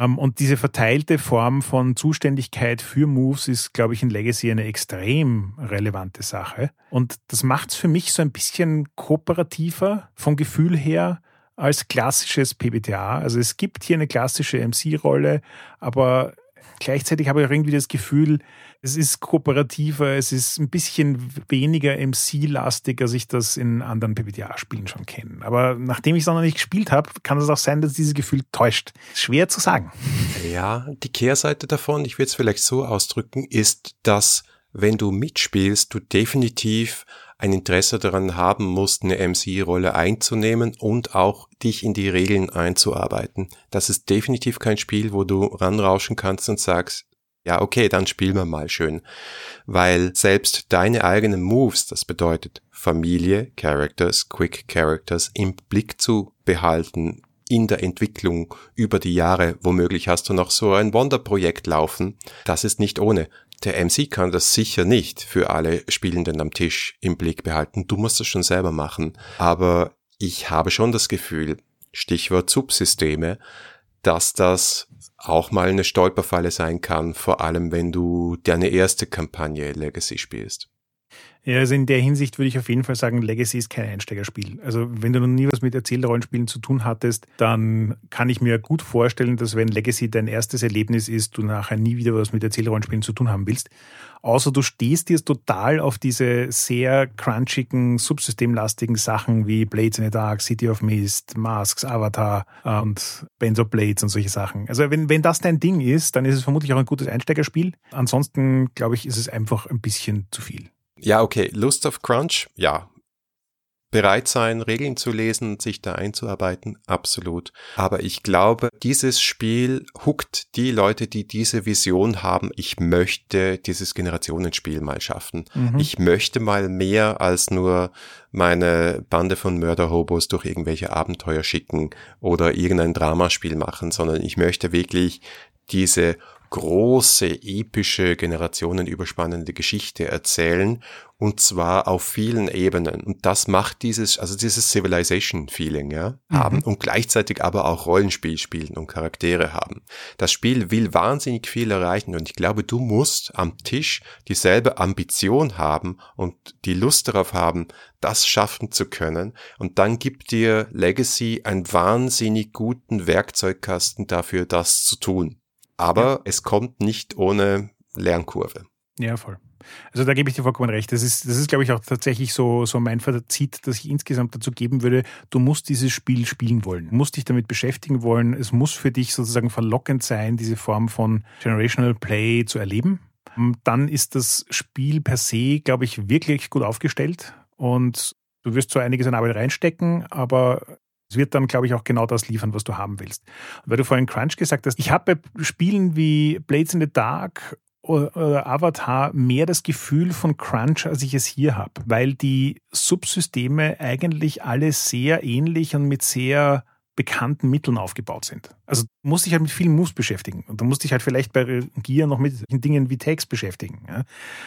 Ähm, und diese verteilte Form von Zuständigkeit für Moves ist, glaube ich, in Legacy eine extrem relevante Sache. Und das macht es für mich so ein bisschen kooperativer vom Gefühl her als klassisches PBTA. Also es gibt hier eine klassische MC-Rolle, aber gleichzeitig habe ich auch irgendwie das Gefühl, es ist kooperativer, es ist ein bisschen weniger MC-lastig, als ich das in anderen PBTA-Spielen schon kenne. Aber nachdem ich es noch nicht gespielt habe, kann es auch sein, dass dieses Gefühl täuscht. Schwer zu sagen. Ja, die Kehrseite davon, ich würde es vielleicht so ausdrücken, ist, dass wenn du mitspielst, du definitiv ein Interesse daran haben musst, eine MC-Rolle einzunehmen und auch dich in die Regeln einzuarbeiten. Das ist definitiv kein Spiel, wo du ranrauschen kannst und sagst, ja, okay, dann spielen wir mal schön. Weil selbst deine eigenen Moves, das bedeutet Familie, Characters, Quick Characters im Blick zu behalten, in der Entwicklung über die Jahre, womöglich hast du noch so ein Wonderprojekt laufen, das ist nicht ohne. Der MC kann das sicher nicht für alle Spielenden am Tisch im Blick behalten. Du musst es schon selber machen. Aber ich habe schon das Gefühl, Stichwort Subsysteme, dass das auch mal eine Stolperfalle sein kann, vor allem wenn du deine erste Kampagne Legacy spielst. Ja, also in der Hinsicht würde ich auf jeden Fall sagen, Legacy ist kein Einsteigerspiel. Also wenn du noch nie was mit Erzählrollenspielen zu tun hattest, dann kann ich mir gut vorstellen, dass wenn Legacy dein erstes Erlebnis ist, du nachher nie wieder was mit Erzählrollenspielen zu tun haben willst. Außer du stehst jetzt total auf diese sehr crunchigen, subsystemlastigen Sachen wie Blades in the Dark, City of Mist, Masks, Avatar und Benzo Blades und solche Sachen. Also wenn, wenn das dein Ding ist, dann ist es vermutlich auch ein gutes Einsteigerspiel. Ansonsten, glaube ich, ist es einfach ein bisschen zu viel. Ja, okay. Lust of Crunch, ja. bereit sein, Regeln zu lesen und sich da einzuarbeiten, absolut. Aber ich glaube, dieses Spiel huckt die Leute, die diese Vision haben, ich möchte dieses Generationenspiel mal schaffen. Mhm. Ich möchte mal mehr als nur meine Bande von Mörderhobos durch irgendwelche Abenteuer schicken oder irgendein Dramaspiel machen, sondern ich möchte wirklich diese große, epische, generationenüberspannende Geschichte erzählen und zwar auf vielen Ebenen. Und das macht dieses, also dieses Civilization-Feeling, ja, mhm. haben und gleichzeitig aber auch Rollenspiel spielen und Charaktere haben. Das Spiel will wahnsinnig viel erreichen und ich glaube, du musst am Tisch dieselbe Ambition haben und die Lust darauf haben, das schaffen zu können. Und dann gibt dir Legacy einen wahnsinnig guten Werkzeugkasten dafür, das zu tun. Aber ja. es kommt nicht ohne Lernkurve. Ja, voll. Also da gebe ich dir vollkommen recht. Das ist, das ist, glaube ich, auch tatsächlich so, so mein Fazit, dass ich insgesamt dazu geben würde, du musst dieses Spiel spielen wollen. Du musst dich damit beschäftigen wollen. Es muss für dich sozusagen verlockend sein, diese Form von Generational Play zu erleben. Dann ist das Spiel per se, glaube ich, wirklich gut aufgestellt. Und du wirst zwar einiges an Arbeit reinstecken, aber es wird dann, glaube ich, auch genau das liefern, was du haben willst. Weil du vorhin Crunch gesagt hast, ich habe bei Spielen wie Blades in the Dark oder Avatar mehr das Gefühl von Crunch, als ich es hier habe, weil die Subsysteme eigentlich alle sehr ähnlich und mit sehr bekannten Mitteln aufgebaut sind. Also musst dich halt mit vielen Moves beschäftigen und du musst dich halt vielleicht bei Gear noch mit Dingen wie Tags beschäftigen.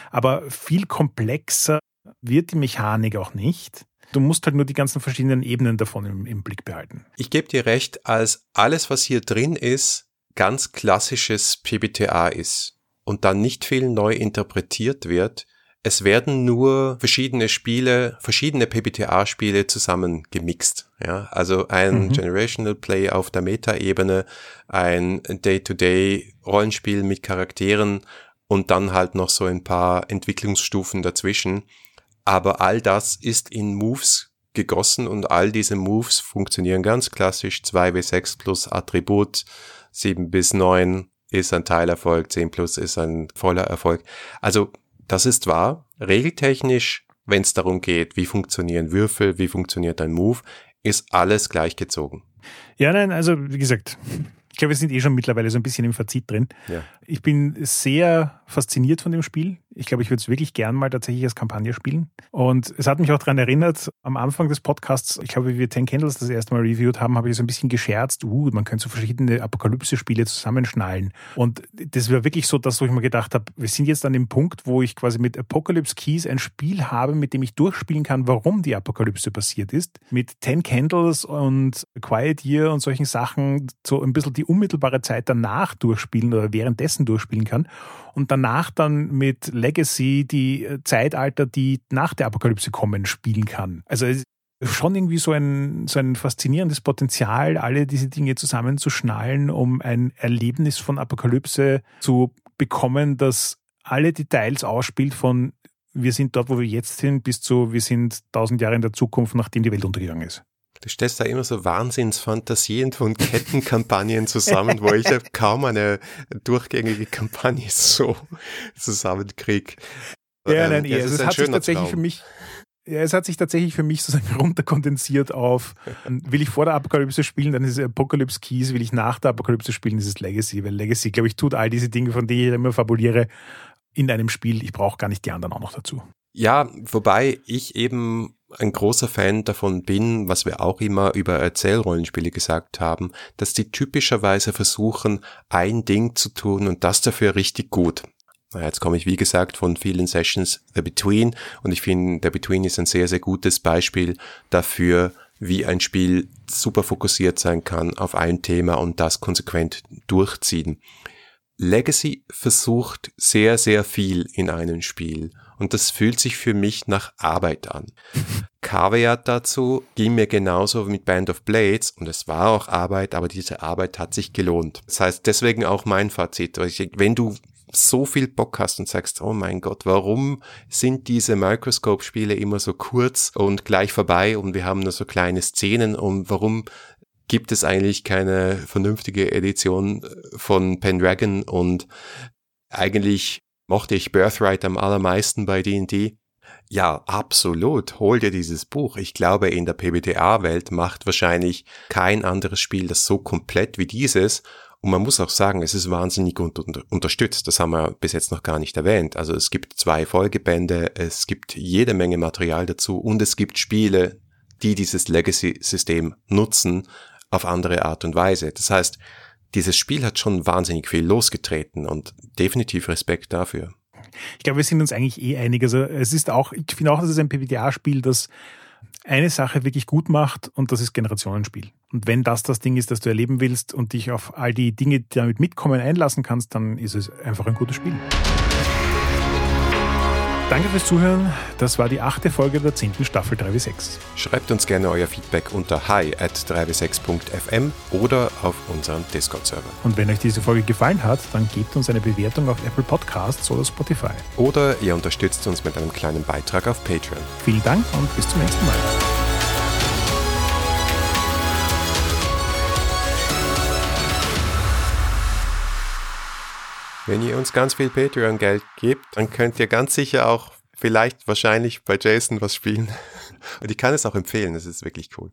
Aber viel komplexer wird die Mechanik auch nicht. Du musst halt nur die ganzen verschiedenen Ebenen davon im, im Blick behalten. Ich gebe dir recht, als alles, was hier drin ist, ganz klassisches PBTA ist und dann nicht viel neu interpretiert wird, es werden nur verschiedene Spiele, verschiedene PBTA-Spiele zusammen gemixt. Ja, also ein mhm. Generational Play auf der Meta-Ebene, ein Day-to-Day-Rollenspiel mit Charakteren und dann halt noch so ein paar Entwicklungsstufen dazwischen. Aber all das ist in Moves gegossen und all diese Moves funktionieren ganz klassisch. 2w6 plus Attribut, 7 bis 9 ist ein Teilerfolg, 10 plus ist ein voller Erfolg. Also das ist wahr. Regeltechnisch, wenn es darum geht, wie funktionieren Würfel, wie funktioniert ein Move, ist alles gleichgezogen. Ja, nein, also wie gesagt, ich glaube, wir sind eh schon mittlerweile so ein bisschen im Fazit drin. Ja. Ich bin sehr fasziniert von dem Spiel. Ich glaube, ich würde es wirklich gern mal tatsächlich als Kampagne spielen. Und es hat mich auch daran erinnert, am Anfang des Podcasts, ich glaube, wie wir Ten Candles das erste Mal reviewed haben, habe ich so ein bisschen gescherzt, uh, man könnte so verschiedene Apokalypse-Spiele zusammenschnallen. Und das war wirklich so das, wo ich mir gedacht habe, wir sind jetzt an dem Punkt, wo ich quasi mit Apocalypse Keys ein Spiel habe, mit dem ich durchspielen kann, warum die Apokalypse passiert ist. Mit Ten Candles und Quiet Year und solchen Sachen so ein bisschen die unmittelbare Zeit danach durchspielen oder währenddessen durchspielen kann und danach dann mit Legacy die äh, Zeitalter, die nach der Apokalypse kommen, spielen kann. Also schon irgendwie so ein, so ein faszinierendes Potenzial, alle diese Dinge zusammenzuschnallen, um ein Erlebnis von Apokalypse zu bekommen, das alle Details ausspielt von wir sind dort, wo wir jetzt sind, bis zu wir sind tausend Jahre in der Zukunft, nachdem die Welt untergegangen ist. Du stellst da immer so Wahnsinnsfantasien von Kettenkampagnen zusammen, wo ich ja kaum eine durchgängige Kampagne so zusammenkriege. Ja, ähm, nein, ja, es, es hat sich tatsächlich Traum. für mich, ja, es hat sich tatsächlich für mich sozusagen runterkondensiert auf, will ich vor der Apokalypse spielen, dann ist es Apocalypse Keys, will ich nach der Apokalypse spielen, ist es Legacy, weil Legacy, glaube ich, tut all diese Dinge, von denen ich immer fabuliere, in einem Spiel. Ich brauche gar nicht die anderen auch noch dazu. Ja, wobei ich eben ein großer Fan davon bin, was wir auch immer über Erzählrollenspiele gesagt haben, dass die typischerweise versuchen, ein Ding zu tun und das dafür richtig gut. Jetzt komme ich, wie gesagt, von vielen Sessions The Between und ich finde, The Between ist ein sehr, sehr gutes Beispiel dafür, wie ein Spiel super fokussiert sein kann auf ein Thema und das konsequent durchziehen. Legacy versucht sehr, sehr viel in einem Spiel und das fühlt sich für mich nach Arbeit an. Kaviat dazu ging mir genauso mit Band of Blades und es war auch Arbeit, aber diese Arbeit hat sich gelohnt. Das heißt, deswegen auch mein Fazit. Wenn du so viel Bock hast und sagst, oh mein Gott, warum sind diese Microscope-Spiele immer so kurz und gleich vorbei und wir haben nur so kleine Szenen und warum gibt es eigentlich keine vernünftige Edition von Pendragon und eigentlich mochte ich Birthright am allermeisten bei D&D. Ja, absolut. Hol dir dieses Buch. Ich glaube, in der PBTA-Welt macht wahrscheinlich kein anderes Spiel das so komplett wie dieses. Und man muss auch sagen, es ist wahnsinnig unter unterstützt. Das haben wir bis jetzt noch gar nicht erwähnt. Also es gibt zwei Folgebände, es gibt jede Menge Material dazu und es gibt Spiele, die dieses Legacy-System nutzen auf andere Art und Weise. Das heißt, dieses Spiel hat schon wahnsinnig viel losgetreten und definitiv Respekt dafür. Ich glaube, wir sind uns eigentlich eh einig. Also es ist auch, ich finde auch, dass es ein PBTA-Spiel, das eine Sache wirklich gut macht und das ist Generationenspiel. Und wenn das das Ding ist, das du erleben willst und dich auf all die Dinge, die damit mitkommen, einlassen kannst, dann ist es einfach ein gutes Spiel. Danke fürs Zuhören. Das war die achte Folge der zehnten Staffel 3W6. Schreibt uns gerne euer Feedback unter hi at 3w6.fm oder auf unserem Discord-Server. Und wenn euch diese Folge gefallen hat, dann gebt uns eine Bewertung auf Apple Podcasts oder Spotify. Oder ihr unterstützt uns mit einem kleinen Beitrag auf Patreon. Vielen Dank und bis zum nächsten Mal. Wenn ihr uns ganz viel Patreon-Geld gebt, dann könnt ihr ganz sicher auch vielleicht wahrscheinlich bei Jason was spielen. Und ich kann es auch empfehlen, es ist wirklich cool.